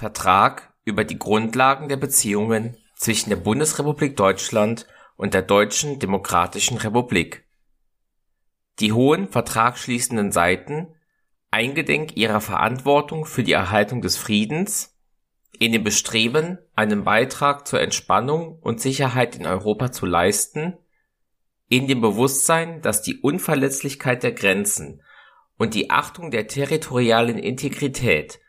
Vertrag über die Grundlagen der Beziehungen zwischen der Bundesrepublik Deutschland und der Deutschen Demokratischen Republik. Die hohen vertragsschließenden Seiten, eingedenk ihrer Verantwortung für die Erhaltung des Friedens, in dem Bestreben, einen Beitrag zur Entspannung und Sicherheit in Europa zu leisten, in dem Bewusstsein, dass die Unverletzlichkeit der Grenzen und die Achtung der territorialen Integrität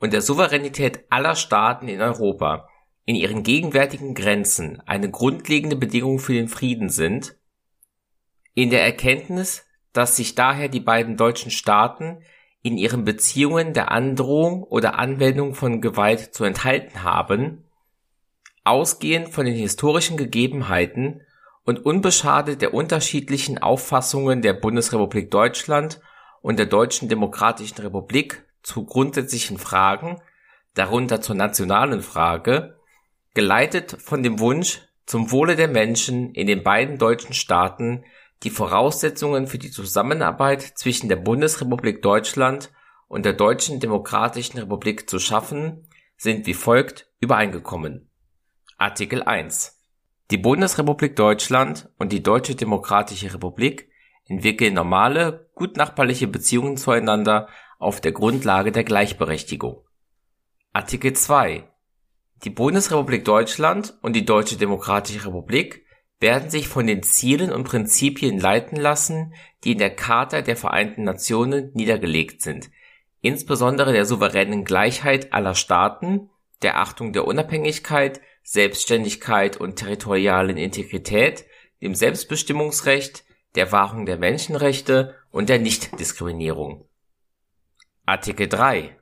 und der Souveränität aller Staaten in Europa in ihren gegenwärtigen Grenzen eine grundlegende Bedingung für den Frieden sind, in der Erkenntnis, dass sich daher die beiden deutschen Staaten in ihren Beziehungen der Androhung oder Anwendung von Gewalt zu enthalten haben, ausgehend von den historischen Gegebenheiten und unbeschadet der unterschiedlichen Auffassungen der Bundesrepublik Deutschland und der Deutschen Demokratischen Republik zu grundsätzlichen Fragen, darunter zur nationalen Frage, geleitet von dem Wunsch, zum Wohle der Menschen in den beiden deutschen Staaten die Voraussetzungen für die Zusammenarbeit zwischen der Bundesrepublik Deutschland und der Deutschen Demokratischen Republik zu schaffen, sind wie folgt übereingekommen. Artikel 1. Die Bundesrepublik Deutschland und die Deutsche Demokratische Republik entwickeln normale, gutnachbarliche Beziehungen zueinander auf der Grundlage der Gleichberechtigung. Artikel 2. Die Bundesrepublik Deutschland und die Deutsche Demokratische Republik werden sich von den Zielen und Prinzipien leiten lassen, die in der Charta der Vereinten Nationen niedergelegt sind, insbesondere der souveränen Gleichheit aller Staaten, der Achtung der Unabhängigkeit, Selbstständigkeit und territorialen Integrität, dem Selbstbestimmungsrecht, der Wahrung der Menschenrechte und der Nichtdiskriminierung. Artikel 3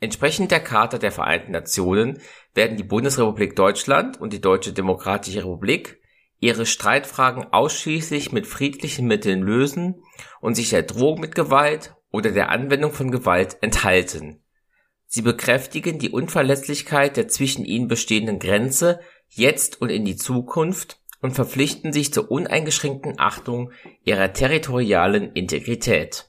Entsprechend der Charta der Vereinten Nationen werden die Bundesrepublik Deutschland und die Deutsche Demokratische Republik ihre Streitfragen ausschließlich mit friedlichen Mitteln lösen und sich der Drohung mit Gewalt oder der Anwendung von Gewalt enthalten. Sie bekräftigen die Unverletzlichkeit der zwischen ihnen bestehenden Grenze jetzt und in die Zukunft und verpflichten sich zur uneingeschränkten Achtung ihrer territorialen Integrität.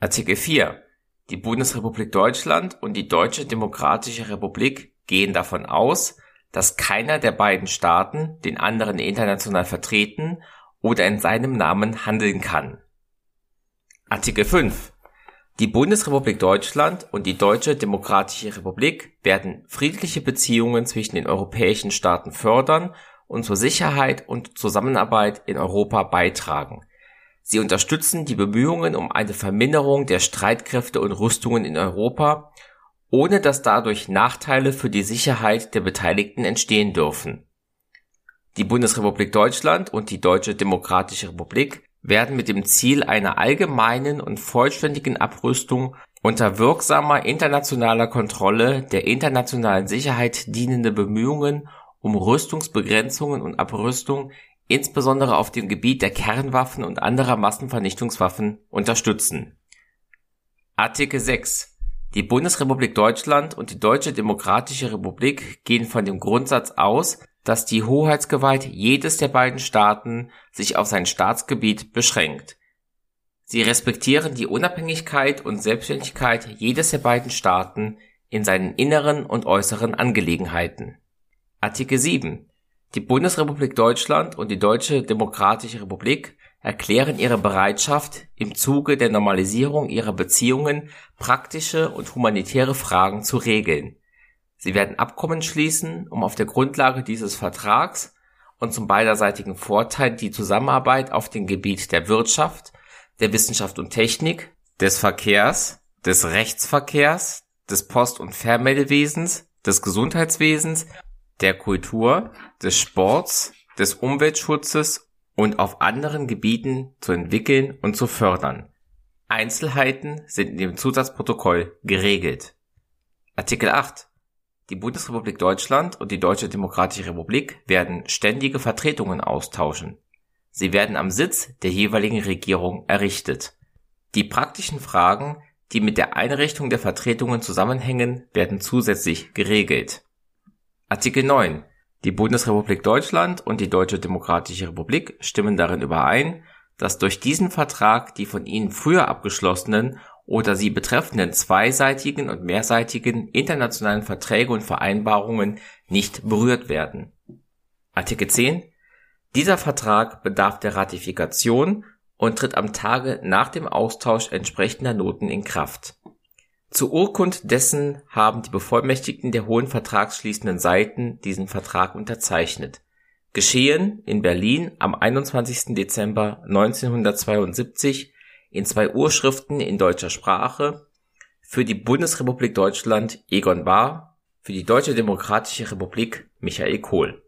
Artikel 4 Die Bundesrepublik Deutschland und die Deutsche Demokratische Republik gehen davon aus, dass keiner der beiden Staaten den anderen international vertreten oder in seinem Namen handeln kann. Artikel 5 Die Bundesrepublik Deutschland und die Deutsche Demokratische Republik werden friedliche Beziehungen zwischen den europäischen Staaten fördern und zur Sicherheit und Zusammenarbeit in Europa beitragen. Sie unterstützen die Bemühungen um eine Verminderung der Streitkräfte und Rüstungen in Europa ohne dass dadurch Nachteile für die Sicherheit der Beteiligten entstehen dürfen. Die Bundesrepublik Deutschland und die Deutsche Demokratische Republik werden mit dem Ziel einer allgemeinen und vollständigen Abrüstung unter wirksamer internationaler Kontrolle der internationalen Sicherheit dienende Bemühungen um Rüstungsbegrenzungen und Abrüstung insbesondere auf dem Gebiet der Kernwaffen und anderer Massenvernichtungswaffen unterstützen. Artikel 6 die Bundesrepublik Deutschland und die Deutsche Demokratische Republik gehen von dem Grundsatz aus, dass die Hoheitsgewalt jedes der beiden Staaten sich auf sein Staatsgebiet beschränkt. Sie respektieren die Unabhängigkeit und Selbstständigkeit jedes der beiden Staaten in seinen inneren und äußeren Angelegenheiten. Artikel 7 Die Bundesrepublik Deutschland und die Deutsche Demokratische Republik erklären ihre Bereitschaft, im Zuge der Normalisierung ihrer Beziehungen praktische und humanitäre Fragen zu regeln. Sie werden Abkommen schließen, um auf der Grundlage dieses Vertrags und zum beiderseitigen Vorteil die Zusammenarbeit auf dem Gebiet der Wirtschaft, der Wissenschaft und Technik, des Verkehrs, des Rechtsverkehrs, des Post- und Fernmeldewesens, des Gesundheitswesens, der Kultur, des Sports, des Umweltschutzes und auf anderen Gebieten zu entwickeln und zu fördern. Einzelheiten sind in dem Zusatzprotokoll geregelt. Artikel 8. Die Bundesrepublik Deutschland und die Deutsche Demokratische Republik werden ständige Vertretungen austauschen. Sie werden am Sitz der jeweiligen Regierung errichtet. Die praktischen Fragen, die mit der Einrichtung der Vertretungen zusammenhängen, werden zusätzlich geregelt. Artikel 9. Die Bundesrepublik Deutschland und die Deutsche Demokratische Republik stimmen darin überein, dass durch diesen Vertrag die von ihnen früher abgeschlossenen oder sie betreffenden zweiseitigen und mehrseitigen internationalen Verträge und Vereinbarungen nicht berührt werden. Artikel 10 Dieser Vertrag bedarf der Ratifikation und tritt am Tage nach dem Austausch entsprechender Noten in Kraft. Zur Urkund dessen haben die Bevollmächtigten der hohen vertragsschließenden Seiten diesen Vertrag unterzeichnet. Geschehen in Berlin am 21. Dezember 1972 in zwei Urschriften in deutscher Sprache für die Bundesrepublik Deutschland Egon Bahr, für die Deutsche Demokratische Republik Michael Kohl